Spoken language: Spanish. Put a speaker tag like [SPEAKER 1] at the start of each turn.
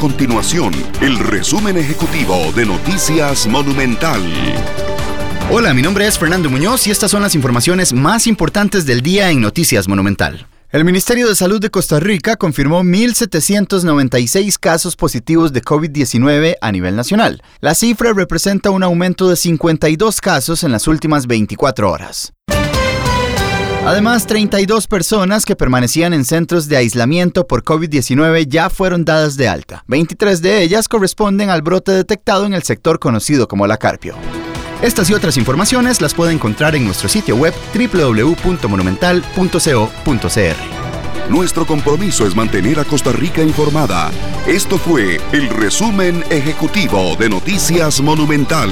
[SPEAKER 1] continuación el resumen ejecutivo de Noticias Monumental.
[SPEAKER 2] Hola, mi nombre es Fernando Muñoz y estas son las informaciones más importantes del día en Noticias Monumental. El Ministerio de Salud de Costa Rica confirmó 1.796 casos positivos de COVID-19 a nivel nacional. La cifra representa un aumento de 52 casos en las últimas 24 horas. Además, 32 personas que permanecían en centros de aislamiento por COVID-19 ya fueron dadas de alta. 23 de ellas corresponden al brote detectado en el sector conocido como la Carpio. Estas y otras informaciones las puede encontrar en nuestro sitio web www.monumental.co.cr.
[SPEAKER 1] Nuestro compromiso es mantener a Costa Rica informada. Esto fue el resumen ejecutivo de Noticias Monumental.